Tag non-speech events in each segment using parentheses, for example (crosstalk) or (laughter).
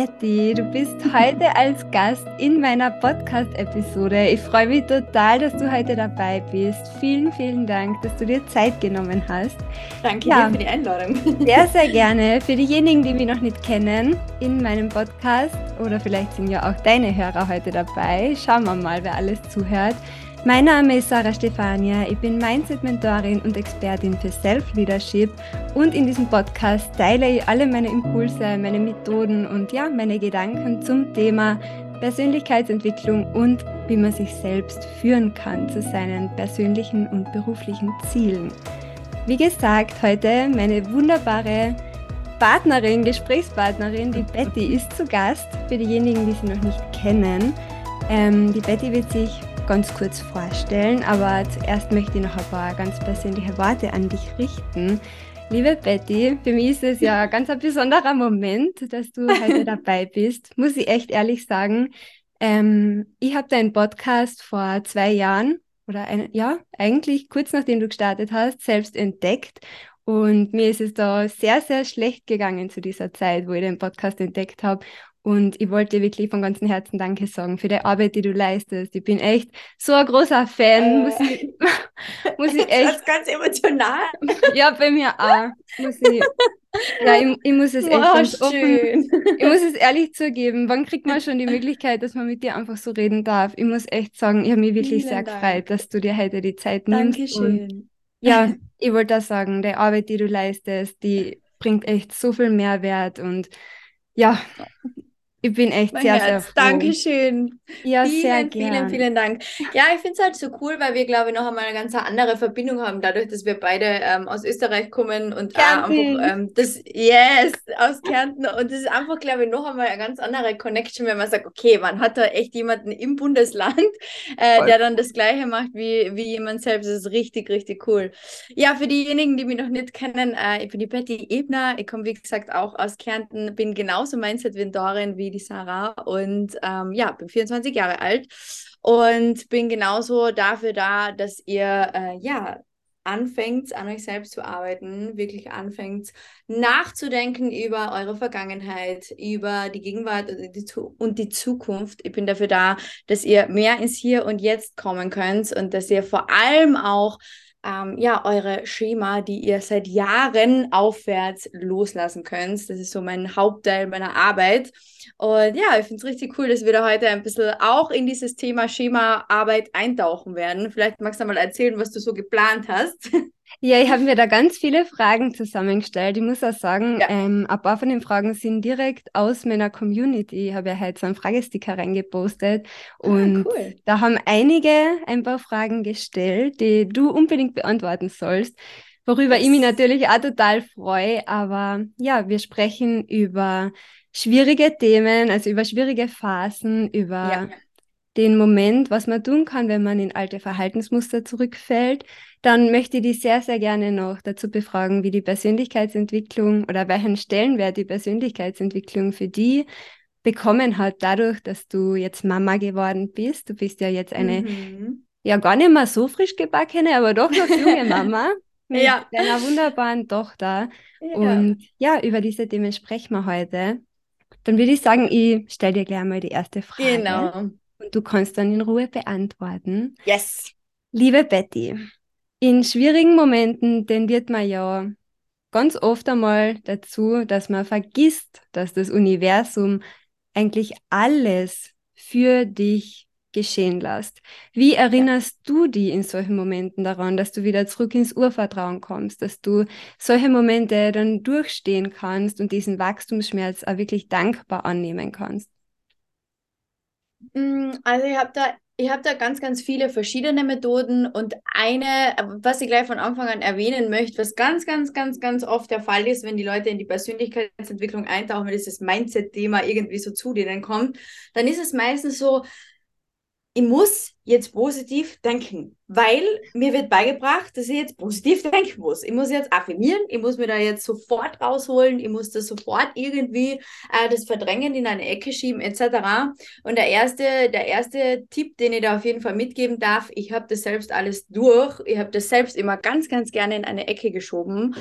Betty, du bist heute als Gast in meiner Podcast-Episode. Ich freue mich total, dass du heute dabei bist. Vielen, vielen Dank, dass du dir Zeit genommen hast. Danke ja, dir für die Einladung. (laughs) Sehr, sehr gerne. Für diejenigen, die mich noch nicht kennen, in meinem Podcast oder vielleicht sind ja auch deine Hörer heute dabei. Schauen wir mal, wer alles zuhört. Mein Name ist Sarah Stefania, ich bin Mindset-Mentorin und Expertin für Self-Leadership und in diesem Podcast teile ich alle meine Impulse, meine Methoden und ja, meine Gedanken zum Thema Persönlichkeitsentwicklung und wie man sich selbst führen kann zu seinen persönlichen und beruflichen Zielen. Wie gesagt, heute meine wunderbare Partnerin, Gesprächspartnerin, die Betty, ist zu Gast. Für diejenigen, die sie noch nicht kennen. Ähm, die Betty wird sich ganz kurz vorstellen, aber zuerst möchte ich noch ein paar ganz persönliche Worte an dich richten. Liebe Betty, für mich ist es ja (laughs) ganz ein besonderer Moment, dass du heute (laughs) dabei bist, muss ich echt ehrlich sagen. Ähm, ich habe deinen Podcast vor zwei Jahren oder ein, ja, eigentlich kurz nachdem du gestartet hast, selbst entdeckt. Und mir ist es da sehr, sehr schlecht gegangen zu dieser Zeit, wo ich den Podcast entdeckt habe. Und ich wollte dir wirklich von ganzem Herzen Danke sagen für die Arbeit, die du leistest. Ich bin echt so ein großer Fan. Äh, muss, ich, (laughs) muss ich (laughs) echt. Das ist ganz emotional. (laughs) Ja, bei mir auch. Muss ich, ja, ich, ich muss es echt wow, ganz offen, ich muss es ehrlich zugeben. Wann kriegt man schon die Möglichkeit, dass man mit dir einfach so reden darf? Ich muss echt sagen, ich habe mich wirklich Vielen sehr Dank. gefreut, dass du dir heute die Zeit nimmst. Dankeschön. ja, ich wollte auch sagen, die Arbeit, die du leistest, die bringt echt so viel Mehrwert und ja, ich bin echt mein sehr, Herz. sehr froh. Dankeschön. Ja, vielen, sehr gern. vielen, vielen Dank. Ja, ich finde es halt so cool, weil wir, glaube ich, noch einmal eine ganz andere Verbindung haben, dadurch, dass wir beide ähm, aus Österreich kommen und einfach ähm, das, yes, aus Kärnten. Und das ist einfach, glaube ich, noch einmal eine ganz andere Connection, wenn man sagt, okay, man hat da echt jemanden im Bundesland, äh, der dann das Gleiche macht wie, wie jemand selbst. Das ist richtig, richtig cool. Ja, für diejenigen, die mich noch nicht kennen, äh, ich bin die Betty Ebner. Ich komme, wie gesagt, auch aus Kärnten, bin genauso Mindset-Vendorin wie die Sarah und ähm, ja, bin 24 Jahre alt und bin genauso dafür da, dass ihr äh, ja anfängt, an euch selbst zu arbeiten, wirklich anfängt nachzudenken über eure Vergangenheit, über die Gegenwart und die Zukunft. Ich bin dafür da, dass ihr mehr ins Hier und Jetzt kommen könnt und dass ihr vor allem auch ähm, ja, eure Schema, die ihr seit Jahren aufwärts loslassen könnt. Das ist so mein Hauptteil meiner Arbeit. Und ja, ich finde es richtig cool, dass wir da heute ein bisschen auch in dieses Thema Schema-Arbeit eintauchen werden. Vielleicht magst du mal erzählen, was du so geplant hast. (laughs) Ja, ich habe mir da ganz viele Fragen zusammengestellt. Ich muss auch sagen, ja. ähm, ein paar von den Fragen sind direkt aus meiner Community. Ich habe ja heute so einen Fragesticker reingepostet ah, und ah, cool. da haben einige ein paar Fragen gestellt, die du unbedingt beantworten sollst, worüber yes. ich mich natürlich auch total freue. Aber ja, wir sprechen über schwierige Themen, also über schwierige Phasen, über ja. den Moment, was man tun kann, wenn man in alte Verhaltensmuster zurückfällt dann möchte ich dich sehr, sehr gerne noch dazu befragen, wie die Persönlichkeitsentwicklung oder welchen Stellenwert die Persönlichkeitsentwicklung für die bekommen hat, dadurch, dass du jetzt Mama geworden bist. Du bist ja jetzt eine, mhm. ja gar nicht mehr so frisch gebackene, aber doch noch junge (laughs) Mama mit ja. deiner wunderbaren Tochter. Ja. Und ja, über diese Themen sprechen wir heute. Dann würde ich sagen, ich stelle dir gleich mal die erste Frage. Genau. Und du kannst dann in Ruhe beantworten. Yes. Liebe Betty, in schwierigen Momenten tendiert man ja ganz oft einmal dazu, dass man vergisst, dass das Universum eigentlich alles für dich geschehen lässt. Wie erinnerst du dich in solchen Momenten daran, dass du wieder zurück ins Urvertrauen kommst, dass du solche Momente dann durchstehen kannst und diesen Wachstumsschmerz auch wirklich dankbar annehmen kannst? Mm, also ich habe da ich habe da ganz, ganz viele verschiedene Methoden und eine, was ich gleich von Anfang an erwähnen möchte, was ganz, ganz, ganz, ganz oft der Fall ist, wenn die Leute in die Persönlichkeitsentwicklung eintauchen, wenn dieses Mindset-Thema irgendwie so zu denen kommt, dann ist es meistens so, ich muss jetzt positiv denken, weil mir wird beigebracht, dass ich jetzt positiv denken muss. Ich muss jetzt affirmieren, ich muss mir da jetzt sofort rausholen, ich muss das sofort irgendwie äh, das Verdrängen in eine Ecke schieben etc. Und der erste, der erste Tipp, den ich da auf jeden Fall mitgeben darf, ich habe das selbst alles durch, ich habe das selbst immer ganz, ganz gerne in eine Ecke geschoben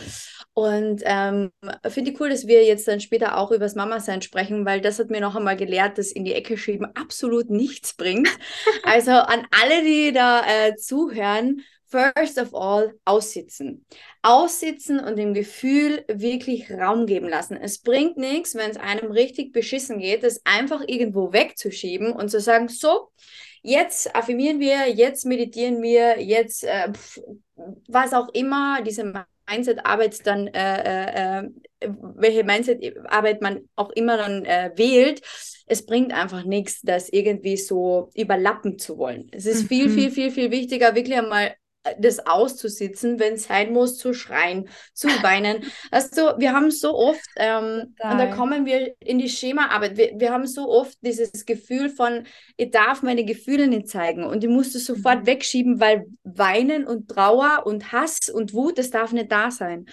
und ähm, finde ich cool, dass wir jetzt dann später auch über das Mama-Sein sprechen, weil das hat mir noch einmal gelehrt, dass in die Ecke schieben absolut nichts bringt. (laughs) Also an alle, die da äh, zuhören, first of all, aussitzen. Aussitzen und dem Gefühl wirklich Raum geben lassen. Es bringt nichts, wenn es einem richtig beschissen geht, das einfach irgendwo wegzuschieben und zu sagen, so, jetzt affirmieren wir, jetzt meditieren wir, jetzt äh, pf, was auch immer, diese Mindset-Arbeit dann, äh, äh, welche Mindset-Arbeit man auch immer dann äh, wählt, es bringt einfach nichts, das irgendwie so überlappen zu wollen. Es ist mhm. viel, viel, viel, viel wichtiger, wirklich einmal das auszusitzen, wenn es sein muss, zu schreien, zu (laughs) weinen. Also wir haben so oft, ähm, und da kommen wir in die Schemaarbeit, wir, wir haben so oft dieses Gefühl von, ich darf meine Gefühle nicht zeigen und ich muss das sofort mhm. wegschieben, weil Weinen und Trauer und Hass und Wut, das darf nicht da sein.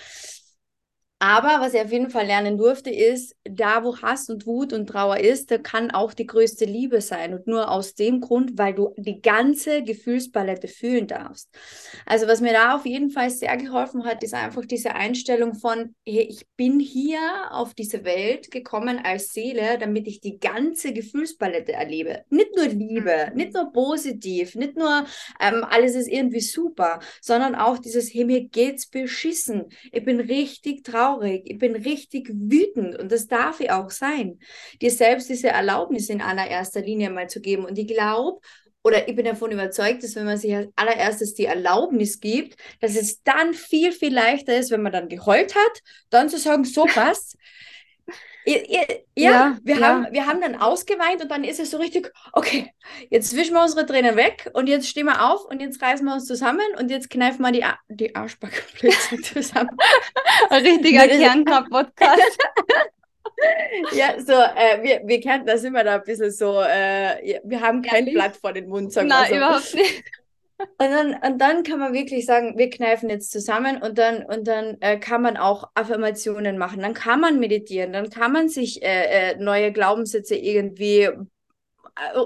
Aber was ich auf jeden Fall lernen durfte, ist, da wo Hass und Wut und Trauer ist, da kann auch die größte Liebe sein. Und nur aus dem Grund, weil du die ganze Gefühlspalette fühlen darfst. Also was mir da auf jeden Fall sehr geholfen hat, ist einfach diese Einstellung von, hey, ich bin hier auf diese Welt gekommen als Seele, damit ich die ganze Gefühlspalette erlebe. Nicht nur Liebe, mhm. nicht nur positiv, nicht nur ähm, alles ist irgendwie super, sondern auch dieses, hey, mir geht's beschissen. Ich bin richtig traurig traurig, ich bin richtig wütend und das darf ich auch sein. Dir selbst diese Erlaubnis in allererster Linie mal zu geben. Und ich glaube, oder ich bin davon überzeugt, dass wenn man sich als allererstes die Erlaubnis gibt, dass es dann viel, viel leichter ist, wenn man dann geheult hat, dann zu sagen, so passt. Ja, ja, wir, ja. Haben, wir haben dann ausgeweint und dann ist es so richtig, okay, jetzt wischen wir unsere Tränen weg und jetzt stehen wir auf und jetzt reißen wir uns zusammen und jetzt kneifen wir die, die Arschbacke (laughs) zusammen. Ein richtiger Kernkraft-Podcast. (laughs) ja, so, äh, wir, wir kennen das immer da ein bisschen so, äh, wir haben kein Blatt vor den Mund, sagen Nein, so. überhaupt nicht. Und dann, und dann kann man wirklich sagen, wir kneifen jetzt zusammen und dann, und dann äh, kann man auch Affirmationen machen, dann kann man meditieren, dann kann man sich äh, äh, neue Glaubenssätze irgendwie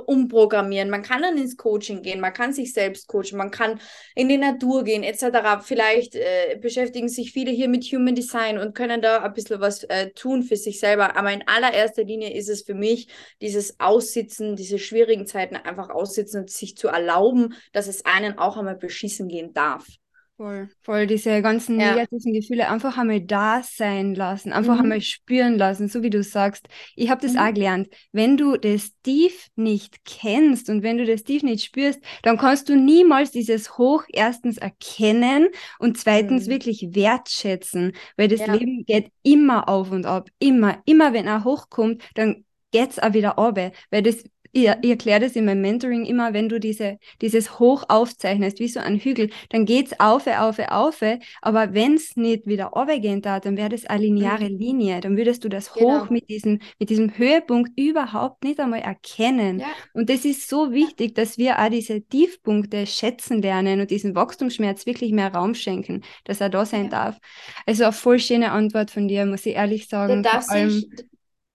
umprogrammieren. Man kann dann ins Coaching gehen, man kann sich selbst coachen, man kann in die Natur gehen, etc. Vielleicht äh, beschäftigen sich viele hier mit Human Design und können da ein bisschen was äh, tun für sich selber. Aber in allererster Linie ist es für mich dieses Aussitzen, diese schwierigen Zeiten einfach aussitzen und sich zu erlauben, dass es einen auch einmal beschissen gehen darf. Voll, voll diese ganzen ja. negativen Gefühle einfach einmal da sein lassen, einfach mhm. einmal spüren lassen, so wie du sagst. Ich habe das mhm. auch gelernt. Wenn du das tief nicht kennst und wenn du das tief nicht spürst, dann kannst du niemals dieses Hoch erstens erkennen und zweitens mhm. wirklich wertschätzen, weil das ja. Leben geht immer auf und ab, immer, immer wenn er hochkommt, dann geht's auch wieder runter, weil das ich, ich erkläre das in meinem Mentoring immer, wenn du diese, dieses Hoch aufzeichnest, wie so ein Hügel, dann geht's auf, auf, auf, aber wenn es nicht wieder runtergehen darf, dann wäre das eine lineare mhm. Linie, dann würdest du das genau. Hoch mit diesem, mit diesem Höhepunkt überhaupt nicht einmal erkennen. Ja. Und das ist so wichtig, dass wir auch diese Tiefpunkte schätzen lernen und diesen Wachstumsschmerz wirklich mehr Raum schenken, dass er da sein ja. darf. Also eine voll schöne Antwort von dir, muss ich ehrlich sagen. Da darf sich,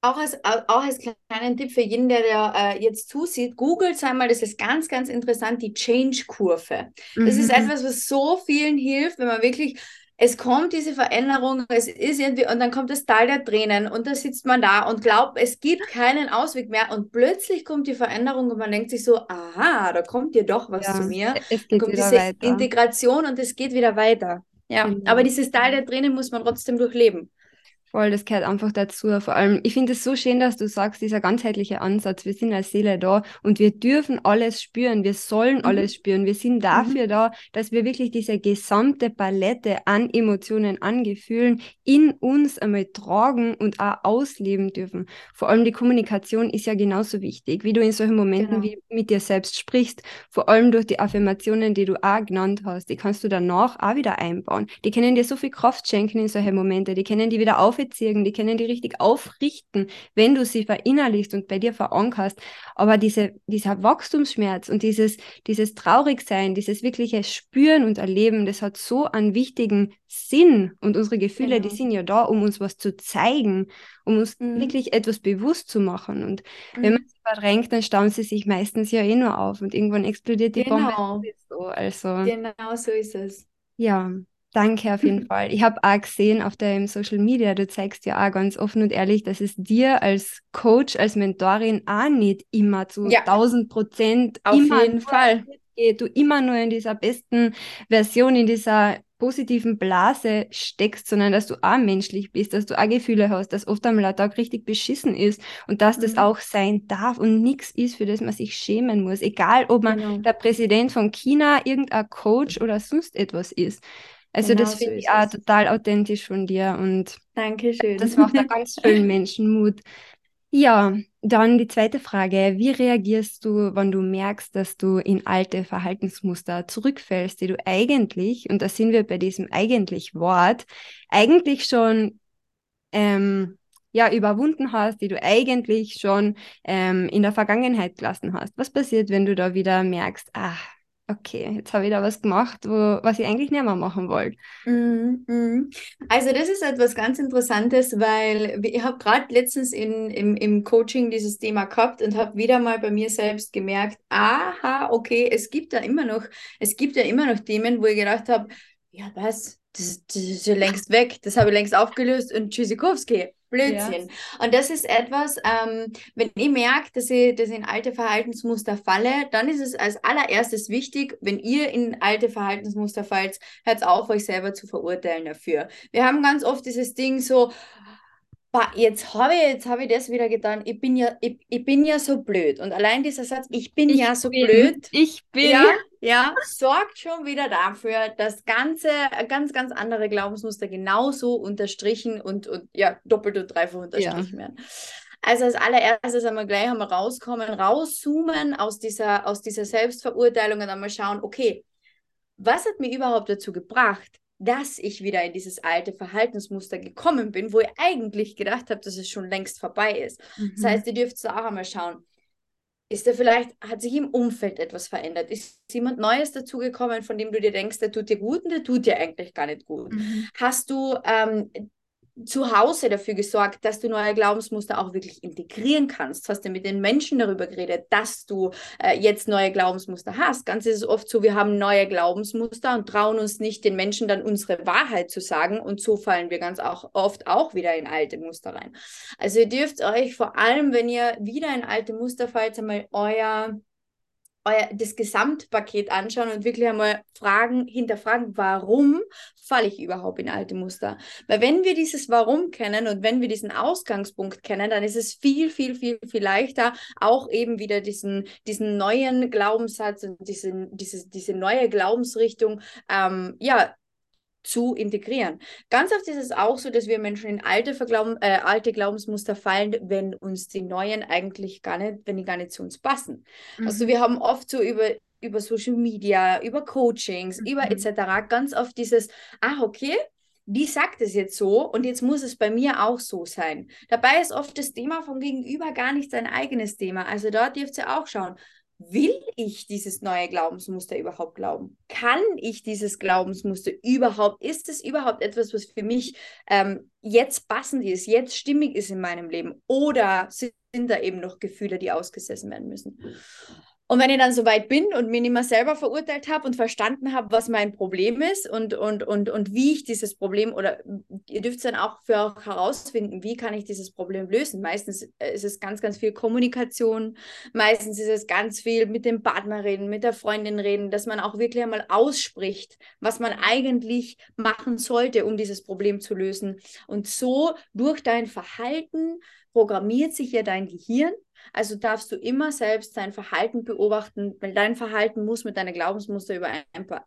auch als, auch als kleinen Tipp für jeden, der, der äh, jetzt zusieht, googelt einmal, das ist ganz, ganz interessant, die Change-Kurve. Mhm. Das ist mhm. etwas, was so vielen hilft, wenn man wirklich, es kommt diese Veränderung, es ist irgendwie, und dann kommt das Teil der Tränen und da sitzt man da und glaubt, es gibt keinen Ausweg mehr und plötzlich kommt die Veränderung und man denkt sich so, aha, da kommt dir doch was ja, zu mir. Es geht kommt diese weiter. Integration und es geht wieder weiter. Ja, genau. aber dieses Teil der Tränen muss man trotzdem durchleben. Voll, das gehört einfach dazu. Vor allem, ich finde es so schön, dass du sagst, dieser ganzheitliche Ansatz, wir sind als Seele da und wir dürfen alles spüren, wir sollen mhm. alles spüren. Wir sind dafür mhm. da, dass wir wirklich diese gesamte Palette an Emotionen, an Gefühlen in uns einmal tragen und auch ausleben dürfen. Vor allem die Kommunikation ist ja genauso wichtig, wie du in solchen Momenten genau. wie mit dir selbst sprichst, vor allem durch die Affirmationen, die du auch genannt hast, die kannst du danach auch wieder einbauen. Die können dir so viel Kraft schenken in solche Momente, die können die wieder auf ziehen, die können die richtig aufrichten, wenn du sie verinnerlichst und bei dir verankerst. Aber diese, dieser Wachstumsschmerz und dieses, dieses Traurigsein, dieses wirkliche Spüren und Erleben, das hat so einen wichtigen Sinn. Und unsere Gefühle, genau. die sind ja da, um uns was zu zeigen, um uns mhm. wirklich etwas bewusst zu machen. Und mhm. wenn man sie verdrängt, dann stauen sie sich meistens ja eh nur auf und irgendwann explodiert die genau. Bombe. So. Also, genau so ist es. Ja, danke auf jeden (laughs) Fall. Ich habe auch gesehen auf deinem Social Media, du zeigst ja auch ganz offen und ehrlich, dass es dir als Coach, als Mentorin auch nicht immer zu ja. 1000 Prozent auf jeden Fall geht, du immer nur in dieser besten Version, in dieser positiven Blase steckst, sondern dass du auch menschlich bist, dass du auch Gefühle hast, dass oft einmal ein Tag richtig beschissen ist und dass mhm. das auch sein darf und nichts ist, für das man sich schämen muss. Egal, ob man genau. der Präsident von China, irgendein Coach oder sonst etwas ist. Also genau das finde so ich auch es. total authentisch von dir und Dankeschön. das macht auch ganz vielen (laughs) Menschen Mut. Ja, dann die zweite Frage. Wie reagierst du, wenn du merkst, dass du in alte Verhaltensmuster zurückfällst, die du eigentlich, und da sind wir bei diesem eigentlich Wort, eigentlich schon ähm, ja, überwunden hast, die du eigentlich schon ähm, in der Vergangenheit gelassen hast? Was passiert, wenn du da wieder merkst, ah, okay, jetzt habe ich da was gemacht, wo, was ich eigentlich nicht mehr machen wollte. Mm, mm. Also das ist etwas ganz Interessantes, weil ich habe gerade letztens in, im, im Coaching dieses Thema gehabt und habe wieder mal bei mir selbst gemerkt, aha, okay, es gibt da immer noch, es gibt ja immer noch Themen, wo ich gedacht habe, ja was, das, das ist ja längst weg, das habe ich längst aufgelöst und Tschüssikowski. Blödsinn. Ja. Und das ist etwas, ähm, wenn ich merke, dass ich, dass ich in alte Verhaltensmuster falle, dann ist es als allererstes wichtig, wenn ihr in alte Verhaltensmuster fallt, hört auf, euch selber zu verurteilen dafür. Wir haben ganz oft dieses Ding so, jetzt habe ich, jetzt habe ich das wieder getan. Ich bin ja, ich, ich bin ja so blöd. Und allein dieser Satz, ich bin ich ja so bin, blöd. Ich bin. Ja, ja, sorgt schon wieder dafür, dass ganze, ganz, ganz andere Glaubensmuster genauso unterstrichen und, und ja, doppelt und dreifach unterstrichen ja. werden. Also als allererstes einmal gleich einmal rauskommen, rauszoomen aus dieser, aus dieser Selbstverurteilung und einmal schauen, okay, was hat mir überhaupt dazu gebracht, dass ich wieder in dieses alte Verhaltensmuster gekommen bin, wo ich eigentlich gedacht habe, dass es schon längst vorbei ist. Mhm. Das heißt, ihr dürft so auch einmal schauen, ist da vielleicht, hat sich im Umfeld etwas verändert? Ist jemand Neues dazugekommen, von dem du dir denkst, der tut dir gut und der tut dir eigentlich gar nicht gut? Mhm. Hast du ähm, zu Hause dafür gesorgt, dass du neue Glaubensmuster auch wirklich integrieren kannst? Hast du mit den Menschen darüber geredet, dass du äh, jetzt neue Glaubensmuster hast? Ganz ist es oft so, wir haben neue Glaubensmuster und trauen uns nicht, den Menschen dann unsere Wahrheit zu sagen und so fallen wir ganz auch oft auch wieder in alte Muster rein. Also ihr dürft euch vor allem, wenn ihr wieder in alte Muster fallt, einmal euer euer, das Gesamtpaket anschauen und wirklich einmal fragen, hinterfragen, warum falle ich überhaupt in alte Muster? Weil wenn wir dieses Warum kennen und wenn wir diesen Ausgangspunkt kennen, dann ist es viel, viel, viel, viel leichter, auch eben wieder diesen, diesen neuen Glaubenssatz und diesen, diese, diese neue Glaubensrichtung, ähm, ja, zu integrieren. Ganz oft ist es auch so, dass wir Menschen in alte, Verglauben, äh, alte Glaubensmuster fallen, wenn uns die neuen eigentlich gar nicht, wenn die gar nicht zu uns passen. Also mhm. Also wir haben oft so über, über Social Media, über Coachings, mhm. über etc. ganz oft dieses, ah, okay, die sagt es jetzt so und jetzt muss es bei mir auch so sein. Dabei ist oft das Thema vom Gegenüber gar nicht sein eigenes Thema. Also da dürft ihr auch schauen, will ich dieses neue Glaubensmuster überhaupt glauben? Kann ich dieses Glaubensmuster überhaupt? Ist es überhaupt etwas, was für mich ähm, jetzt passend ist, jetzt stimmig ist in meinem Leben? Oder sind da eben noch Gefühle, die ausgesessen werden müssen? Und wenn ich dann so weit bin und mir nicht mehr selber verurteilt habe und verstanden habe, was mein Problem ist und, und, und, und wie ich dieses Problem oder ihr dürft dann auch für auch herausfinden, wie kann ich dieses Problem lösen. Meistens äh, ist es ganz, ganz viel Kommunikation, meistens ist es ganz viel mit dem Partner reden, mit der Freundin reden, dass man auch wirklich einmal ausspricht, was man eigentlich machen sollte, um dieses Problem zu lösen. Und so durch dein Verhalten programmiert sich ja dein Gehirn also darfst du immer selbst dein Verhalten beobachten, weil dein Verhalten muss mit deinen Glaubensmuster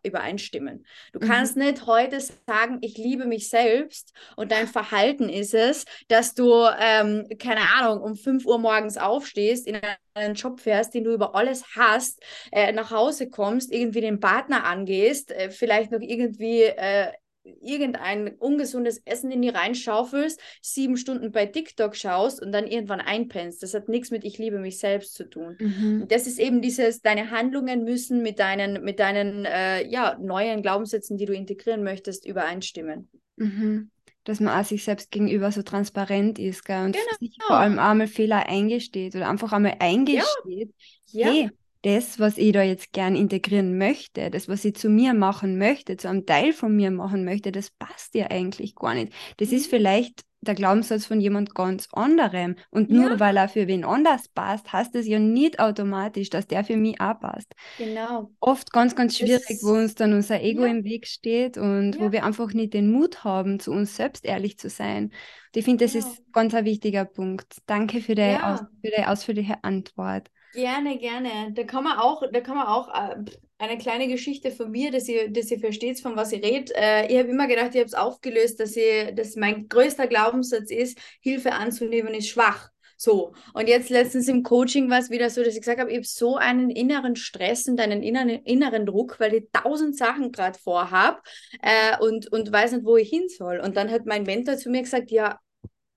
übereinstimmen. Du mhm. kannst nicht heute sagen, ich liebe mich selbst und dein Verhalten ist es, dass du, ähm, keine Ahnung, um 5 Uhr morgens aufstehst, in einen Job fährst, den du über alles hast, äh, nach Hause kommst, irgendwie den Partner angehst, äh, vielleicht noch irgendwie äh, irgendein ungesundes Essen in die reinschaufelst, sieben Stunden bei TikTok schaust und dann irgendwann einpennst. Das hat nichts mit ich liebe mich selbst zu tun. Mhm. Das ist eben dieses, deine Handlungen müssen mit deinen, mit deinen äh, ja, neuen Glaubenssätzen, die du integrieren möchtest, übereinstimmen. Mhm. Dass man auch sich selbst gegenüber so transparent ist gell? und genau. sich vor allem einmal Fehler eingesteht oder einfach einmal eingesteht, ja. hey, ja das, was ich da jetzt gern integrieren möchte, das, was ich zu mir machen möchte, zu einem Teil von mir machen möchte, das passt dir eigentlich gar nicht. Das mhm. ist vielleicht der Glaubenssatz von jemand ganz anderem. Und nur ja. weil er für wen anders passt, heißt es ja nicht automatisch, dass der für mich auch passt. Genau. Oft ganz, ganz schwierig, das, wo uns dann unser Ego ja. im Weg steht und ja. wo wir einfach nicht den Mut haben, zu uns selbst ehrlich zu sein. Und ich finde, das ist ganz ein wichtiger Punkt. Danke für aus, für die ausführliche Antwort. Gerne, gerne. Da kann man auch, da kann man auch äh, eine kleine Geschichte von mir, dass ihr, dass ihr versteht, von was ich rede. Äh, ich habe immer gedacht, ich habe es aufgelöst, dass, ich, dass mein größter Glaubenssatz ist, Hilfe anzunehmen ist schwach. So, und jetzt letztens im Coaching war es wieder so, dass ich gesagt habe, ich habe so einen inneren Stress und einen inneren, inneren Druck, weil ich tausend Sachen gerade vorhabe äh, und, und weiß nicht, wo ich hin soll. Und dann hat mein Mentor zu mir gesagt, ja,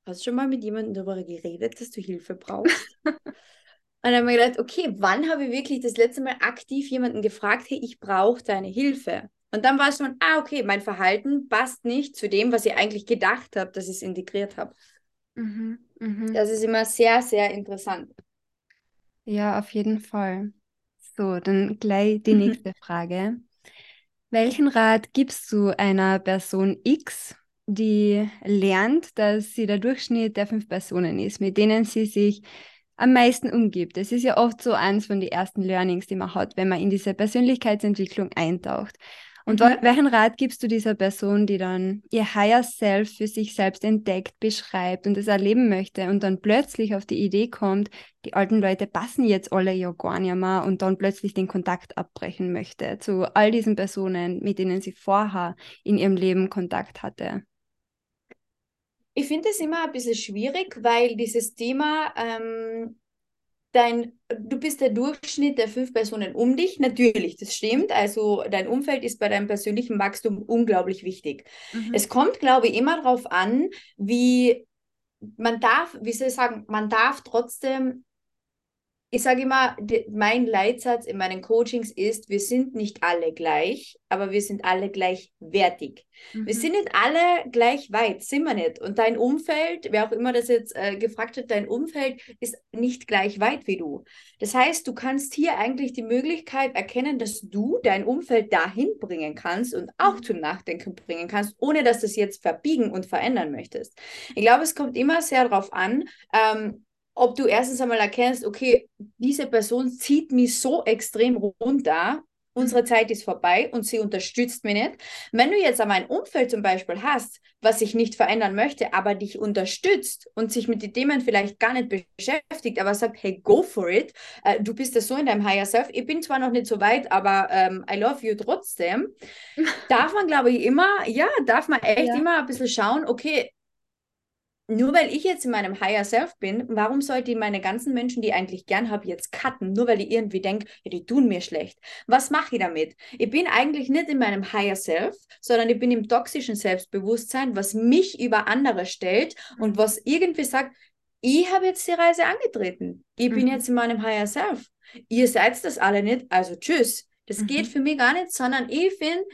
hast du schon mal mit jemandem darüber geredet, dass du Hilfe brauchst? (laughs) Und dann habe ich gedacht, okay, wann habe ich wirklich das letzte Mal aktiv jemanden gefragt, hey, ich brauche deine Hilfe? Und dann war es schon, ah, okay, mein Verhalten passt nicht zu dem, was ich eigentlich gedacht habe, dass ich es integriert habe. Mhm, mh. Das ist immer sehr, sehr interessant. Ja, auf jeden Fall. So, dann gleich die nächste Frage. Welchen Rat gibst du einer Person X, die lernt, dass sie der Durchschnitt der fünf Personen ist, mit denen sie sich am meisten umgibt. Das ist ja oft so eins von den ersten Learnings, die man hat, wenn man in diese Persönlichkeitsentwicklung eintaucht. Und mhm. welchen Rat gibst du dieser Person, die dann ihr Higher Self für sich selbst entdeckt, beschreibt und es erleben möchte und dann plötzlich auf die Idee kommt, die alten Leute passen jetzt alle ja gar nicht mehr und dann plötzlich den Kontakt abbrechen möchte zu all diesen Personen, mit denen sie vorher in ihrem Leben Kontakt hatte? Ich finde es immer ein bisschen schwierig, weil dieses Thema, ähm, dein, du bist der Durchschnitt der fünf Personen um dich. Natürlich, das stimmt. Also dein Umfeld ist bei deinem persönlichen Wachstum unglaublich wichtig. Mhm. Es kommt, glaube ich, immer darauf an, wie man darf, wie soll ich sagen, man darf trotzdem ich sage immer, mein Leitsatz in meinen Coachings ist, wir sind nicht alle gleich, aber wir sind alle gleichwertig. Mhm. Wir sind nicht alle gleich weit, sind wir nicht. Und dein Umfeld, wer auch immer das jetzt äh, gefragt hat, dein Umfeld ist nicht gleich weit wie du. Das heißt, du kannst hier eigentlich die Möglichkeit erkennen, dass du dein Umfeld dahin bringen kannst und auch mhm. zum Nachdenken bringen kannst, ohne dass du es jetzt verbiegen und verändern möchtest. Ich glaube, es kommt immer sehr darauf an, ähm, ob du erstens einmal erkennst, okay, diese Person zieht mich so extrem runter, unsere Zeit ist vorbei und sie unterstützt mich nicht. Wenn du jetzt aber ein Umfeld zum Beispiel hast, was sich nicht verändern möchte, aber dich unterstützt und sich mit den Themen vielleicht gar nicht beschäftigt, aber sagt, hey, go for it, äh, du bist ja so in deinem Higher Self, ich bin zwar noch nicht so weit, aber ähm, I love you trotzdem, (laughs) darf man, glaube ich, immer, ja, darf man echt ja. immer ein bisschen schauen, okay, nur weil ich jetzt in meinem Higher Self bin, warum sollte ich meine ganzen Menschen, die ich eigentlich gern habe, jetzt cutten, nur weil ich irgendwie denke, ja, die tun mir schlecht? Was mache ich damit? Ich bin eigentlich nicht in meinem Higher Self, sondern ich bin im toxischen Selbstbewusstsein, was mich über andere stellt und was irgendwie sagt, ich habe jetzt die Reise angetreten. Ich mhm. bin jetzt in meinem Higher Self. Ihr seid das alle nicht, also tschüss. Das mhm. geht für mich gar nicht, sondern ich finde,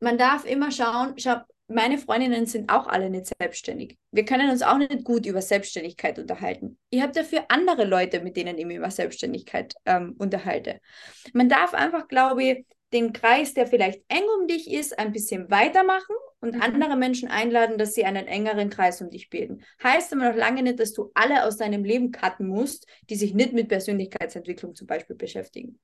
man darf immer schauen, schau, meine Freundinnen sind auch alle nicht selbstständig. Wir können uns auch nicht gut über Selbstständigkeit unterhalten. Ich habe dafür andere Leute, mit denen ich mich über Selbstständigkeit ähm, unterhalte. Man darf einfach, glaube ich, den Kreis, der vielleicht eng um dich ist, ein bisschen weitermachen und mhm. andere Menschen einladen, dass sie einen engeren Kreis um dich bilden. Heißt aber noch lange nicht, dass du alle aus deinem Leben cutten musst, die sich nicht mit Persönlichkeitsentwicklung zum Beispiel beschäftigen.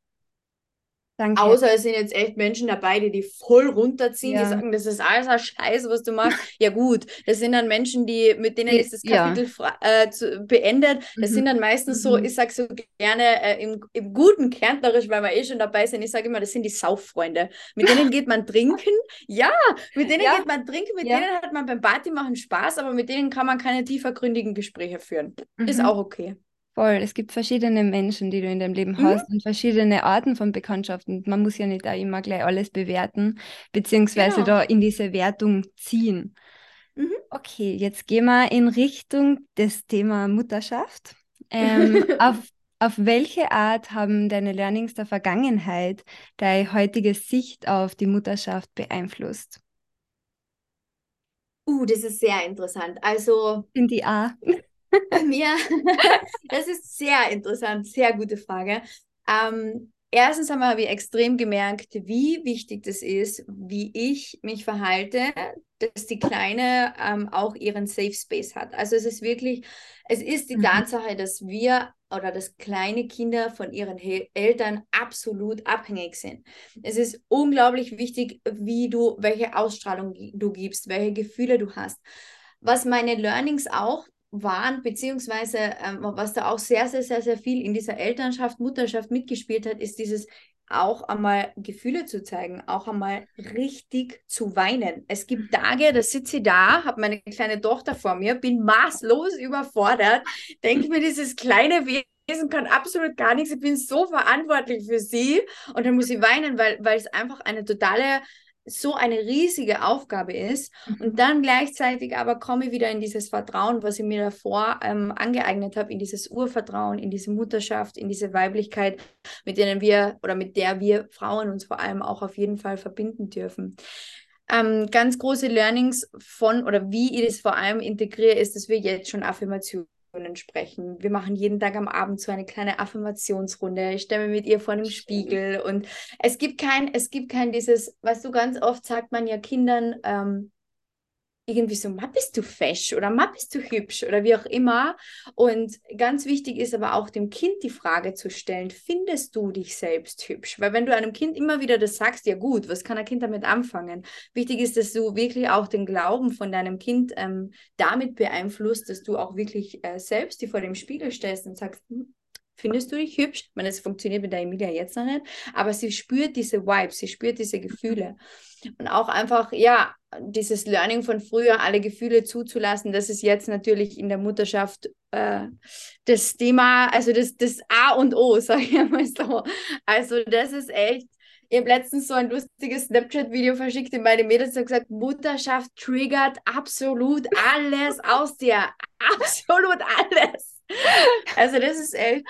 Danke. Außer es sind jetzt echt Menschen dabei, die die voll runterziehen, ja. die sagen, das ist alles ein Scheiß, was du machst. (laughs) ja gut, das sind dann Menschen, die mit denen ist das Kapitel ja. äh, zu, beendet. Das mhm. sind dann meistens mhm. so, ich sage so gerne äh, im, im guten Kärntnerisch, weil wir eh schon dabei sind, ich sage immer, das sind die Sauffreunde. Mit denen geht man trinken. (laughs) Ja, mit denen ja. geht man trinken, mit denen hat man beim Party machen Spaß, aber mit denen kann man keine tiefergründigen Gespräche führen. Mhm. Ist auch okay. Voll. Es gibt verschiedene Menschen, die du in deinem Leben mhm. hast und verschiedene Arten von Bekanntschaften. Man muss ja nicht da immer gleich alles bewerten, beziehungsweise genau. da in diese Wertung ziehen. Mhm. Okay, jetzt gehen wir in Richtung des Thema Mutterschaft. Ähm, (laughs) auf, auf welche Art haben deine Learnings der Vergangenheit deine heutige Sicht auf die Mutterschaft beeinflusst? Uh, das ist sehr interessant. Also. In die A. Ja, (laughs) das ist sehr interessant, sehr gute Frage. Ähm, erstens einmal habe ich extrem gemerkt, wie wichtig das ist, wie ich mich verhalte, dass die Kleine ähm, auch ihren Safe Space hat. Also es ist wirklich, es ist die mhm. Tatsache, dass wir oder dass kleine Kinder von ihren He Eltern absolut abhängig sind. Es ist unglaublich wichtig, wie du, welche Ausstrahlung du gibst, welche Gefühle du hast. Was meine Learnings auch waren, beziehungsweise ähm, was da auch sehr, sehr, sehr, sehr viel in dieser Elternschaft, Mutterschaft mitgespielt hat, ist dieses auch einmal Gefühle zu zeigen, auch einmal richtig zu weinen. Es gibt Tage, da sitze ich da, habe meine kleine Tochter vor mir, bin maßlos überfordert, denke mir, dieses kleine Wesen kann absolut gar nichts, ich bin so verantwortlich für sie und dann muss ich weinen, weil, weil es einfach eine totale so eine riesige Aufgabe ist. Und mhm. dann gleichzeitig aber komme ich wieder in dieses Vertrauen, was ich mir davor ähm, angeeignet habe, in dieses Urvertrauen, in diese Mutterschaft, in diese Weiblichkeit, mit denen wir oder mit der wir Frauen uns vor allem auch auf jeden Fall verbinden dürfen. Ähm, ganz große Learnings von oder wie ich das vor allem integriere, ist, dass wir jetzt schon Affirmationen sprechen. Wir machen jeden Tag am Abend so eine kleine Affirmationsrunde. Ich stelle mit ihr vor einem Spiegel und es gibt kein, es gibt kein dieses, was du ganz oft sagt man ja Kindern, ähm, irgendwie so, ma bist du fesch oder ma bist du hübsch oder wie auch immer. Und ganz wichtig ist aber auch dem Kind die Frage zu stellen, findest du dich selbst hübsch? Weil wenn du einem Kind immer wieder das sagst, ja gut, was kann ein Kind damit anfangen? Wichtig ist, dass du wirklich auch den Glauben von deinem Kind ähm, damit beeinflusst, dass du auch wirklich äh, selbst die vor dem Spiegel stellst und sagst, hm, Findest du dich hübsch? Ich meine, es funktioniert mit der Emilia jetzt noch nicht, aber sie spürt diese Vibes, sie spürt diese Gefühle. Und auch einfach, ja, dieses Learning von früher, alle Gefühle zuzulassen, das ist jetzt natürlich in der Mutterschaft äh, das Thema, also das, das A und O, (laughs) sage ich mal so. Also das ist echt, ich habe letztens so ein lustiges Snapchat-Video verschickt in meine Mädels und gesagt, Mutterschaft triggert absolut alles aus dir. (laughs) Absolut alles. Also das ist echt.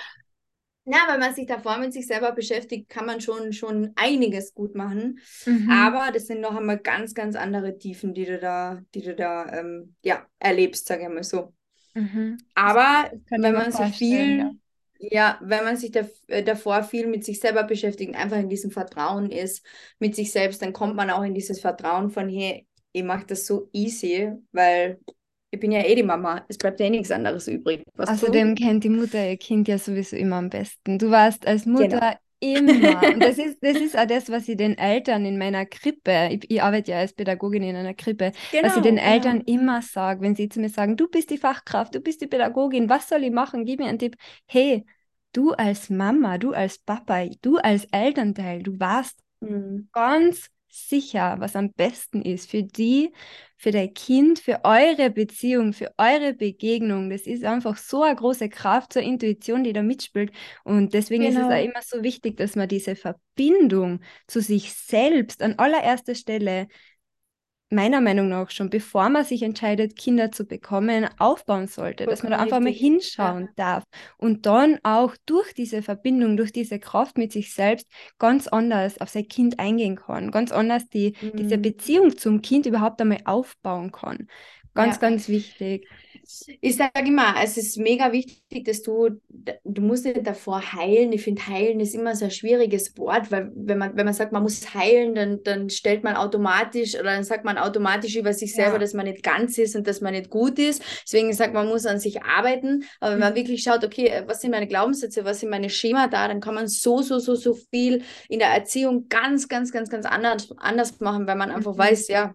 Ja, wenn man sich davor mit sich selber beschäftigt, kann man schon, schon einiges gut machen. Mhm. Aber das sind noch einmal ganz, ganz andere Tiefen, die du da, die du da ähm, ja, erlebst, sage ich mal so. Mhm. Aber wenn man sich viel, ja. ja. wenn man sich da, äh, davor viel mit sich selber beschäftigt, einfach in diesem Vertrauen ist, mit sich selbst, dann kommt man auch in dieses Vertrauen von, hey, ich mache das so easy, weil ich bin ja eh die Mama. Es bleibt ja eh nichts anderes übrig. Was Außerdem kennt die Mutter ihr Kind ja sowieso immer am besten. Du warst als Mutter genau. immer. Und das ist, das ist auch das, was ich den Eltern in meiner Krippe, ich, ich arbeite ja als Pädagogin in einer Krippe, genau, was ich den Eltern genau. immer sage, wenn sie zu mir sagen, du bist die Fachkraft, du bist die Pädagogin, was soll ich machen? Gib mir einen Tipp. Hey, du als Mama, du als Papa, du als Elternteil, du warst mhm. ganz sicher, was am besten ist für die, für dein Kind, für eure Beziehung, für eure Begegnung. Das ist einfach so eine große Kraft, so eine Intuition, die da mitspielt. Und deswegen genau. ist es auch genau. immer so wichtig, dass man diese Verbindung zu sich selbst an allererster Stelle meiner Meinung nach schon, bevor man sich entscheidet, Kinder zu bekommen, aufbauen sollte, dass man da einfach mal hinschauen ja. darf und dann auch durch diese Verbindung, durch diese Kraft mit sich selbst ganz anders auf sein Kind eingehen kann, ganz anders die, mhm. diese Beziehung zum Kind überhaupt einmal aufbauen kann. Ganz, ja. ganz wichtig. Ich sage immer, es ist mega wichtig, dass du, du musst nicht davor heilen. Ich finde, heilen ist immer so ein schwieriges Wort, weil wenn man, wenn man sagt, man muss heilen, dann, dann stellt man automatisch oder dann sagt man automatisch über sich selber, ja. dass man nicht ganz ist und dass man nicht gut ist. Deswegen sagt man, muss an sich arbeiten. Aber wenn man mhm. wirklich schaut, okay, was sind meine Glaubenssätze, was sind meine Schema da, dann kann man so, so, so, so viel in der Erziehung ganz, ganz, ganz, ganz anders, anders machen, weil man einfach mhm. weiß, ja,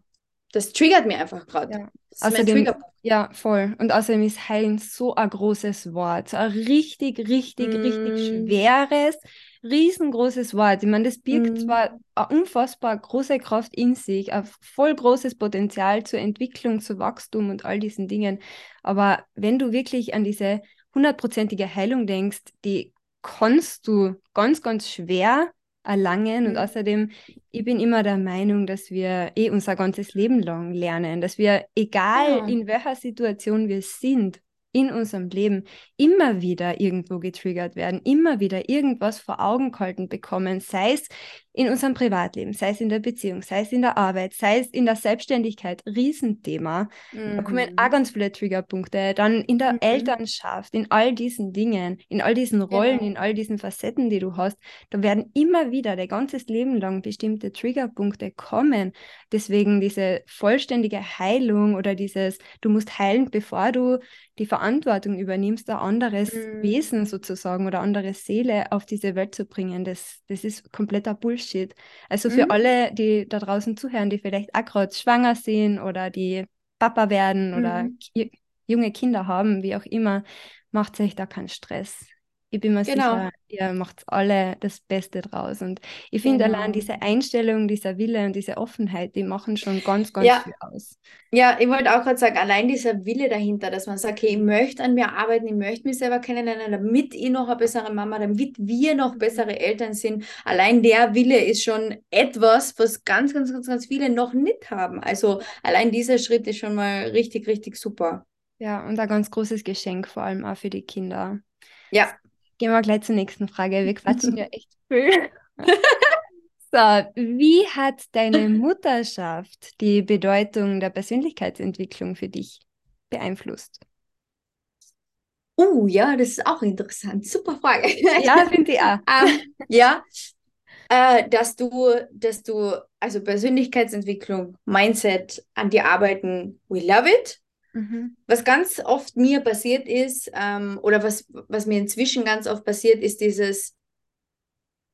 das triggert mir einfach gerade. Ja. Außerdem, ja, voll. Und außerdem ist Heilen so ein großes Wort. So ein richtig, richtig, mm. richtig schweres, riesengroßes Wort. Ich meine, das birgt mm. zwar eine unfassbar große Kraft in sich, ein voll großes Potenzial zur Entwicklung, zu Wachstum und all diesen Dingen. Aber wenn du wirklich an diese hundertprozentige Heilung denkst, die kannst du ganz, ganz schwer erlangen. Und mhm. außerdem, ich bin immer der Meinung, dass wir eh unser ganzes Leben lang lernen, dass wir, egal ja. in welcher Situation wir sind, in unserem Leben immer wieder irgendwo getriggert werden, immer wieder irgendwas vor Augen gehalten bekommen, sei es in unserem Privatleben, sei es in der Beziehung, sei es in der Arbeit, sei es in der Selbstständigkeit, Riesenthema. Mhm. Da kommen auch mhm. ganz viele Triggerpunkte. Dann in der mhm. Elternschaft, in all diesen Dingen, in all diesen Rollen, genau. in all diesen Facetten, die du hast, da werden immer wieder dein ganzes Leben lang bestimmte Triggerpunkte kommen. Deswegen diese vollständige Heilung oder dieses, du musst heilen, bevor du die Verantwortung übernimmst, ein anderes mhm. Wesen sozusagen oder andere Seele auf diese Welt zu bringen, das, das ist kompletter Bullshit. Also für mhm. alle, die da draußen zuhören, die vielleicht auch gerade schwanger sind oder die Papa werden oder mhm. junge Kinder haben, wie auch immer, macht euch da keinen Stress. Ich bin mir genau. sicher, ihr macht alle das Beste draus. Und ich finde genau. allein diese Einstellung, dieser Wille und diese Offenheit, die machen schon ganz, ganz ja. viel aus. Ja, ich wollte auch gerade sagen, allein dieser Wille dahinter, dass man sagt, okay, ich möchte an mir arbeiten, ich möchte mich selber kennenlernen, damit ich noch eine bessere Mama, damit wir noch bessere Eltern sind. Allein der Wille ist schon etwas, was ganz, ganz, ganz, ganz viele noch nicht haben. Also allein dieser Schritt ist schon mal richtig, richtig super. Ja, und ein ganz großes Geschenk, vor allem auch für die Kinder. Ja, Gehen wir gleich zur nächsten Frage. Wir (laughs) quatschen ja echt viel. (laughs) so, wie hat deine (laughs) Mutterschaft die Bedeutung der Persönlichkeitsentwicklung für dich beeinflusst? Oh, ja, das ist auch interessant. Super Frage. Ja, finde ich auch. ähm, ja, äh, dass du, dass du, also Persönlichkeitsentwicklung, Mindset, an dir arbeiten, we love it. Mhm. Was ganz oft mir passiert ist, ähm, oder was, was mir inzwischen ganz oft passiert, ist dieses,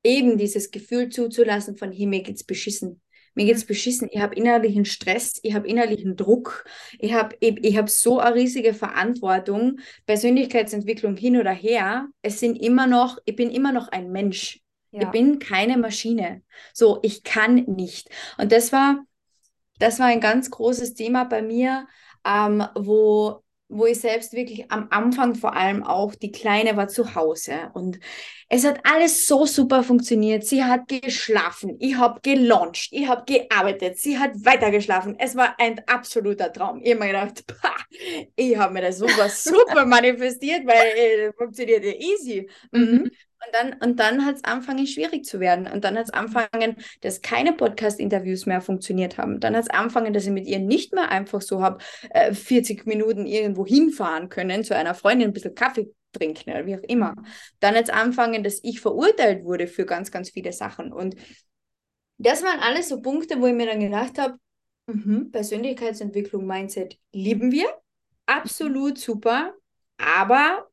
eben dieses Gefühl zuzulassen von, hey, mir geht's beschissen. Mir geht's mhm. beschissen. Ich habe innerlichen Stress, ich habe innerlichen Druck, ich habe ich, ich hab so eine riesige Verantwortung, Persönlichkeitsentwicklung hin oder her. Es sind immer noch, ich bin immer noch ein Mensch. Ja. Ich bin keine Maschine. So, ich kann nicht. Und das war, das war ein ganz großes Thema bei mir, ähm, wo, wo ich selbst wirklich am Anfang vor allem auch, die Kleine war zu Hause und es hat alles so super funktioniert. Sie hat geschlafen, ich habe gelauncht, ich habe gearbeitet, sie hat weitergeschlafen. Es war ein absoluter Traum. Ich habe mir gedacht, (laughs) pah, ich habe mir das super, super (laughs) manifestiert, weil äh, funktioniert ja easy. Mhm. Mhm. Und dann, und dann hat es angefangen, schwierig zu werden. Und dann hat es angefangen, dass keine Podcast-Interviews mehr funktioniert haben. Dann hat es angefangen, dass ich mit ihr nicht mehr einfach so habe, äh, 40 Minuten irgendwo hinfahren können, zu einer Freundin ein bisschen Kaffee trinken oder wie auch immer. Dann hat es angefangen, dass ich verurteilt wurde für ganz, ganz viele Sachen. Und das waren alles so Punkte, wo ich mir dann gedacht habe, mhm, Persönlichkeitsentwicklung, Mindset lieben wir. Absolut super. Aber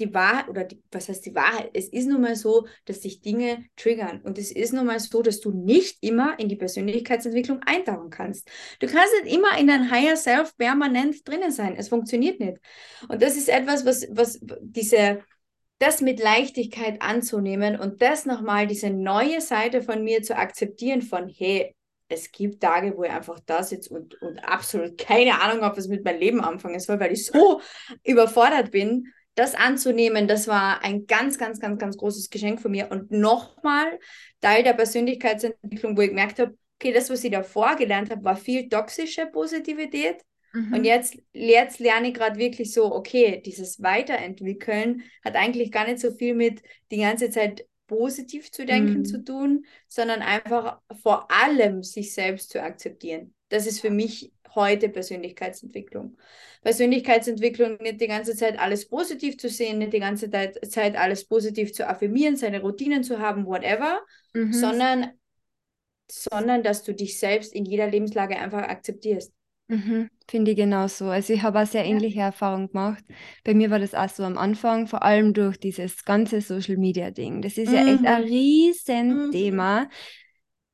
die Wahrheit, oder die, was heißt die Wahrheit? Es ist nun mal so, dass sich Dinge triggern. Und es ist nun mal so, dass du nicht immer in die Persönlichkeitsentwicklung eintauchen kannst. Du kannst nicht immer in dein Higher Self permanent drinnen sein. Es funktioniert nicht. Und das ist etwas, was, was diese, das mit Leichtigkeit anzunehmen und das nochmal, diese neue Seite von mir zu akzeptieren von, hey, es gibt Tage, wo ich einfach da sitze und, und absolut keine Ahnung habe, was mit meinem Leben anfangen soll, weil ich so (laughs) überfordert bin das anzunehmen, das war ein ganz, ganz, ganz, ganz großes Geschenk von mir. Und nochmal Teil der Persönlichkeitsentwicklung, wo ich gemerkt habe, okay, das, was ich davor gelernt habe, war viel toxische Positivität. Mhm. Und jetzt, jetzt lerne ich gerade wirklich so, okay, dieses Weiterentwickeln hat eigentlich gar nicht so viel mit die ganze Zeit positiv zu denken mhm. zu tun, sondern einfach vor allem sich selbst zu akzeptieren. Das ist für mich heute Persönlichkeitsentwicklung. Persönlichkeitsentwicklung nicht die ganze Zeit alles positiv zu sehen, nicht die ganze Zeit alles positiv zu affirmieren, seine Routinen zu haben, whatever, mhm. sondern, sondern dass du dich selbst in jeder Lebenslage einfach akzeptierst. Mhm, Finde ich genauso. Also ich habe auch sehr ähnliche ja. Erfahrungen gemacht. Bei mir war das auch so am Anfang, vor allem durch dieses ganze Social Media Ding. Das ist mhm. ja echt ein mhm. Riesenthema.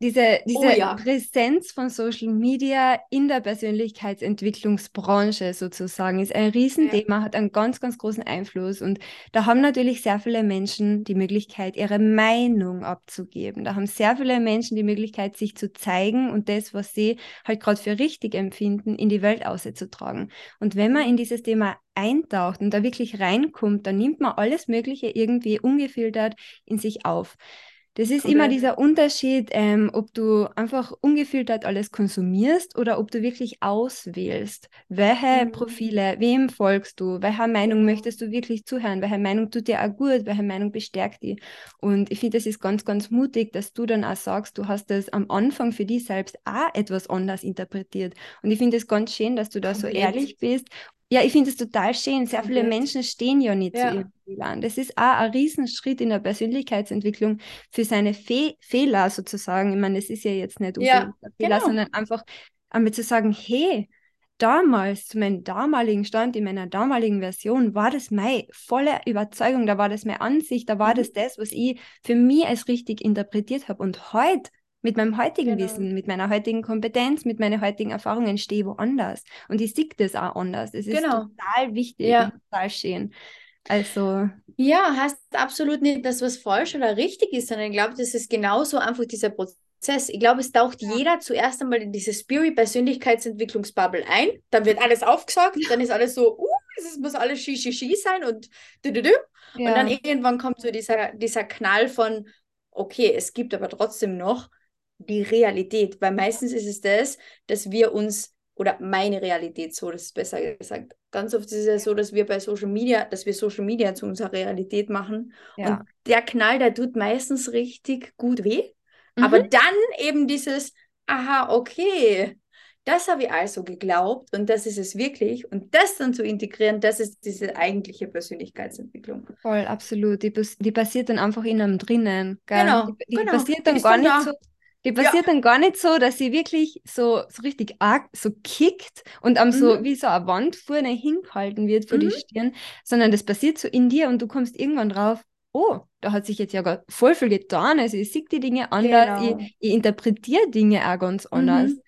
Mhm diese, diese oh, ja. Präsenz von Social Media in der Persönlichkeitsentwicklungsbranche sozusagen ist ein Riesenthema, ja. hat einen ganz, ganz großen Einfluss. Und da haben natürlich sehr viele Menschen die Möglichkeit, ihre Meinung abzugeben. Da haben sehr viele Menschen die Möglichkeit, sich zu zeigen und das, was sie halt gerade für richtig empfinden, in die Welt auszutragen. Und wenn man in dieses Thema eintaucht und da wirklich reinkommt, dann nimmt man alles Mögliche irgendwie ungefiltert in sich auf. Das ist Komplett. immer dieser Unterschied, ähm, ob du einfach ungefiltert alles konsumierst oder ob du wirklich auswählst, welche mhm. Profile, wem folgst du, welcher Meinung möchtest du wirklich zuhören, welche Meinung tut dir auch gut, welche Meinung bestärkt die. Und ich finde, das ist ganz, ganz mutig, dass du dann auch sagst, du hast das am Anfang für dich selbst auch etwas anders interpretiert. Und ich finde es ganz schön, dass du da Komplett. so ehrlich bist ja, ich finde es total schön. Sehr viele Menschen stehen ja nicht ja. zu ihren Fehlern. Das ist auch ein Riesenschritt in der Persönlichkeitsentwicklung für seine Fe Fehler sozusagen. Ich meine, das ist ja jetzt nicht ja, Fehler, genau. sondern einfach einmal zu sagen, hey, damals, zu meinem damaligen Stand, in meiner damaligen Version, war das meine volle Überzeugung, da war das meine Ansicht, da war mhm. das das, was ich für mich als richtig interpretiert habe. Und heute mit meinem heutigen genau. Wissen, mit meiner heutigen Kompetenz, mit meinen heutigen Erfahrungen stehe ich woanders. Und ich sehe das auch anders. Es ist genau. total wichtig ja. und total schön. Also. Ja, heißt absolut nicht, dass was falsch oder richtig ist, sondern ich glaube, das ist genauso einfach dieser Prozess. Ich glaube, es taucht ja. jeder zuerst einmal in diese Spirit-Persönlichkeitsentwicklungsbubble ein. Dann wird alles aufgesagt, dann ist alles so, uh, es muss alles Shi, Shi, sein und du, du, du. Ja. Und dann irgendwann kommt so dieser, dieser Knall von, okay, es gibt aber trotzdem noch die Realität, weil meistens ist es das, dass wir uns, oder meine Realität, so das ist besser gesagt, ganz oft ist es ja so, dass wir bei Social Media, dass wir Social Media zu unserer Realität machen ja. und der Knall, der tut meistens richtig gut weh, mhm. aber dann eben dieses, aha, okay, das habe ich also geglaubt und das ist es wirklich. Und das dann zu integrieren, das ist diese eigentliche Persönlichkeitsentwicklung. Voll, absolut. Die, die passiert dann einfach in einem drinnen. Gell? Genau. Die, die genau. passiert dann gar nicht da. so die passiert ja. dann gar nicht so, dass sie wirklich so, so richtig arg so kickt und am mhm. so wie so eine Wand vorne hingehalten wird vor mhm. die Stirn, sondern das passiert so in dir und du kommst irgendwann drauf, oh, da hat sich jetzt ja voll viel getan. Also ich sehe die Dinge anders, genau. ich, ich, interpretiere Dinge auch ganz anders. Mhm.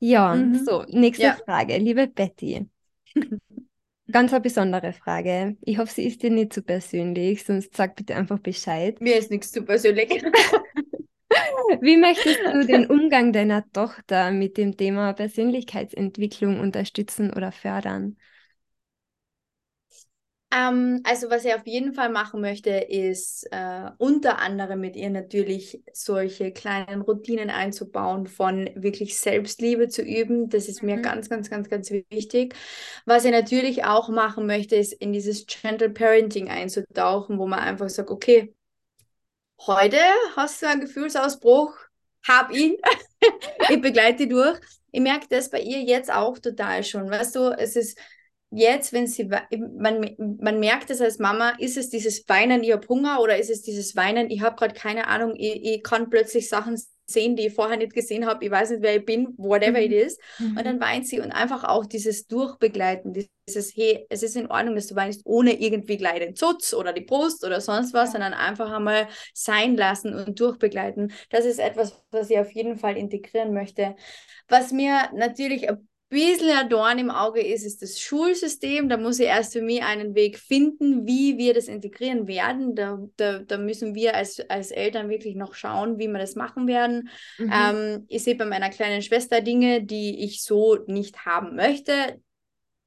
Ja, mhm. so, nächste ja. Frage, liebe Betty. (laughs) Ganz eine besondere Frage. Ich hoffe, sie ist dir nicht zu persönlich, sonst sag bitte einfach Bescheid. Mir ist nichts zu persönlich. (laughs) Wie möchtest du den Umgang deiner Tochter mit dem Thema Persönlichkeitsentwicklung unterstützen oder fördern? Ähm, also was ich auf jeden Fall machen möchte, ist äh, unter anderem mit ihr natürlich solche kleinen Routinen einzubauen, von wirklich Selbstliebe zu üben. Das ist mir mhm. ganz, ganz, ganz, ganz wichtig. Was ich natürlich auch machen möchte, ist in dieses Gentle Parenting einzutauchen, wo man einfach sagt, okay, heute hast du einen Gefühlsausbruch, hab ihn, (laughs) ich begleite durch. Ich merke das bei ihr jetzt auch total schon. Weißt du, es ist jetzt, wenn sie, man, man merkt es als Mama, ist es dieses Weinen, ich habe Hunger oder ist es dieses Weinen, ich habe gerade keine Ahnung, ich, ich kann plötzlich Sachen sehen, die ich vorher nicht gesehen habe, ich weiß nicht, wer ich bin, whatever mhm. it is. Mhm. Und dann weint sie und einfach auch dieses Durchbegleiten, dieses, hey, es ist in Ordnung, dass du weinst, ohne irgendwie gleich den Zutz oder die Brust oder sonst was, sondern einfach einmal sein lassen und durchbegleiten. Das ist etwas, was ich auf jeden Fall integrieren möchte. Was mir natürlich ein bisschen ein Dorn im Auge ist, ist das Schulsystem. Da muss ich erst für mich einen Weg finden, wie wir das integrieren werden. Da, da, da müssen wir als, als Eltern wirklich noch schauen, wie wir das machen werden. Mhm. Ähm, ich sehe bei meiner kleinen Schwester Dinge, die ich so nicht haben möchte.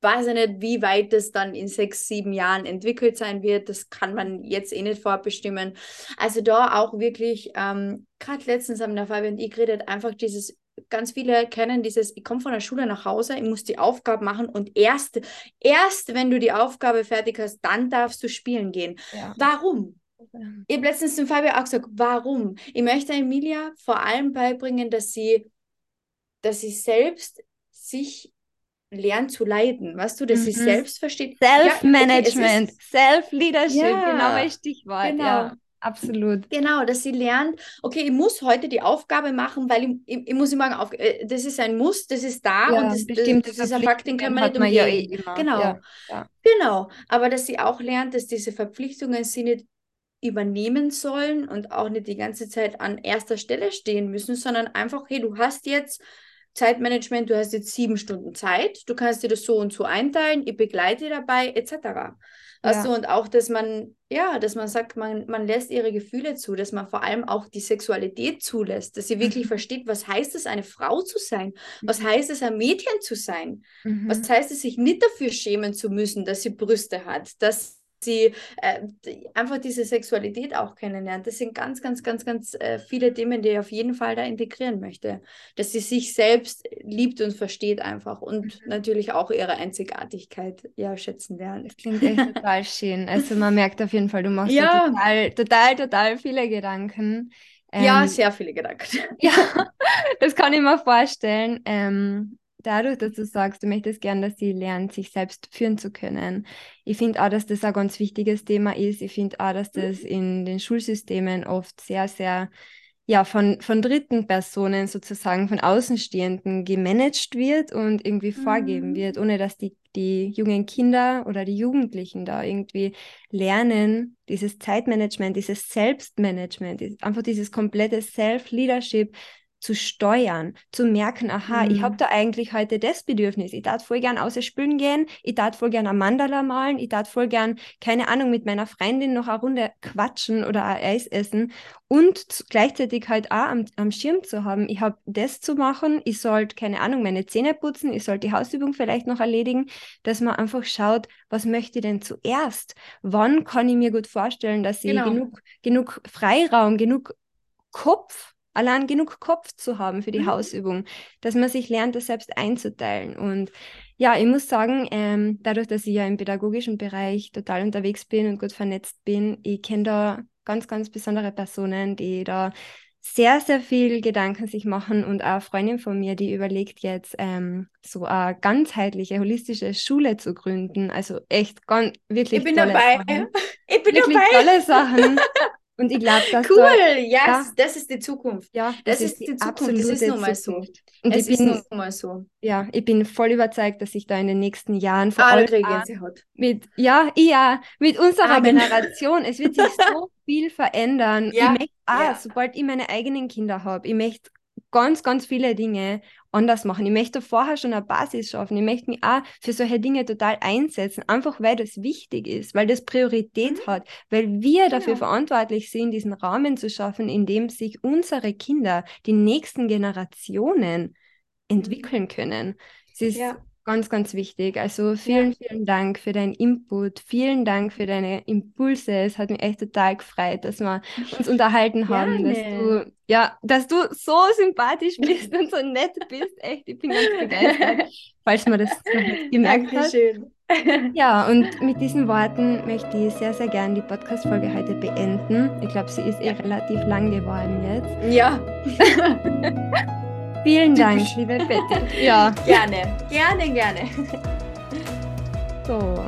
Weiß ich nicht, wie weit das dann in sechs, sieben Jahren entwickelt sein wird. Das kann man jetzt eh nicht vorbestimmen. Also da auch wirklich, ähm, gerade letztens haben der Fabian und ich geredet, einfach dieses ganz viele kennen dieses, ich komme von der Schule nach Hause, ich muss die Aufgabe machen und erst, erst wenn du die Aufgabe fertig hast, dann darfst du spielen gehen. Ja. Warum? Ich habe letztens zum Fabian auch gesagt, warum? Ich möchte Emilia vor allem beibringen, dass sie, dass sie selbst sich lernt zu leiden, weißt du, dass mhm. sie selbst versteht. Self-Management, ja, okay, Self-Leadership, ja, genau mein Stichwort. Genau. Ja. Absolut. Genau, dass sie lernt, okay, ich muss heute die Aufgabe machen, weil ich, ich, ich muss morgen auf. Äh, das ist ein Muss, das ist da ja, und das, das, das ist ein Fakt, den kann man nicht umgehen. Ja eh genau. Ja, ja. Genau. Aber dass sie auch lernt, dass diese Verpflichtungen sie nicht übernehmen sollen und auch nicht die ganze Zeit an erster Stelle stehen müssen, sondern einfach, hey, du hast jetzt Zeitmanagement, du hast jetzt sieben Stunden Zeit, du kannst dir das so und so einteilen, ich begleite dabei, etc. Also, ja. und auch, dass man, ja, dass man sagt, man, man lässt ihre Gefühle zu, dass man vor allem auch die Sexualität zulässt, dass sie wirklich mhm. versteht, was heißt es, eine Frau zu sein? Was mhm. heißt es, ein Mädchen zu sein? Mhm. Was heißt es, sich nicht dafür schämen zu müssen, dass sie Brüste hat, dass sie äh, einfach diese Sexualität auch kennenlernt. Das sind ganz, ganz, ganz, ganz äh, viele Themen, die ich auf jeden Fall da integrieren möchte. Dass sie sich selbst liebt und versteht einfach und mhm. natürlich auch ihre Einzigartigkeit ja schätzen lernt. Das klingt echt total schön. Also man merkt auf jeden Fall, du machst ja. total, total, total viele Gedanken. Ähm, ja, sehr viele Gedanken. (laughs) Ja, das kann ich mir vorstellen. Ähm, dadurch, dass du sagst, du möchtest gern, dass sie lernt, sich selbst führen zu können. Ich finde auch, dass das ein ganz wichtiges Thema ist. Ich finde auch, dass das mhm. in den Schulsystemen oft sehr, sehr ja, von, von dritten Personen sozusagen, von Außenstehenden gemanagt wird und irgendwie mhm. vorgeben wird, ohne dass die, die jungen Kinder oder die Jugendlichen da irgendwie lernen, dieses Zeitmanagement, dieses Selbstmanagement, einfach dieses komplette Self-Leadership zu steuern, zu merken, aha, mhm. ich habe da eigentlich heute das Bedürfnis. Ich darf voll gern außer spülen gehen, ich darf voll gern ein Mandala malen, ich darf voll gern, keine Ahnung, mit meiner Freundin noch eine Runde quatschen oder ein Eis essen und gleichzeitig halt auch am, am Schirm zu haben, ich habe das zu machen, ich sollte, keine Ahnung, meine Zähne putzen, ich sollte die Hausübung vielleicht noch erledigen, dass man einfach schaut, was möchte ich denn zuerst? Wann kann ich mir gut vorstellen, dass ich genau. genug, genug Freiraum, genug Kopf allein genug Kopf zu haben für die mhm. Hausübung, dass man sich lernt, das selbst einzuteilen. Und ja, ich muss sagen, ähm, dadurch, dass ich ja im pädagogischen Bereich total unterwegs bin und gut vernetzt bin, ich kenne da ganz, ganz besondere Personen, die da sehr, sehr viel Gedanken sich machen und auch eine Freundin von mir, die überlegt jetzt ähm, so eine ganzheitliche, holistische Schule zu gründen. Also echt ganz, wirklich Ich bin dabei. Sachen. Ich bin wirklich dabei. tolle Sachen. (laughs) Und ich glaube, dass cool, da, yes, ja, das ist die Zukunft. Ja, das, das ist, die, die Zukunft. Das ist nun mal so. Und es ich bin, ist nun mal so. Ja, ich bin voll überzeugt, dass sich da in den nächsten Jahren vor allem mit ja, ja, mit unserer Amen. Generation, es wird sich so (laughs) viel verändern. Ja, ich möchte, ah, ja. sobald ich meine eigenen Kinder habe, ich möchte ganz, ganz viele Dinge anders machen. Ich möchte vorher schon eine Basis schaffen. Ich möchte mich auch für solche Dinge total einsetzen, einfach weil das wichtig ist, weil das Priorität mhm. hat, weil wir genau. dafür verantwortlich sind, diesen Rahmen zu schaffen, in dem sich unsere Kinder, die nächsten Generationen mhm. entwickeln können. Es ist ja ganz, ganz wichtig. Also vielen, ja. vielen Dank für deinen Input, vielen Dank für deine Impulse. Es hat mich echt total gefreut, dass wir uns (laughs) unterhalten haben, dass du, ja, dass du so sympathisch (laughs) bist und so nett bist. Echt, ich bin ganz begeistert, (laughs) falls man das gemerkt Dankeschön. hat. Ja, und mit diesen Worten möchte ich sehr, sehr gerne die Podcast-Folge heute beenden. Ich glaube, sie ist eh relativ lang geworden jetzt. Ja. Vielen Dank, liebe Betty. Ja. Gerne, gerne, gerne. So.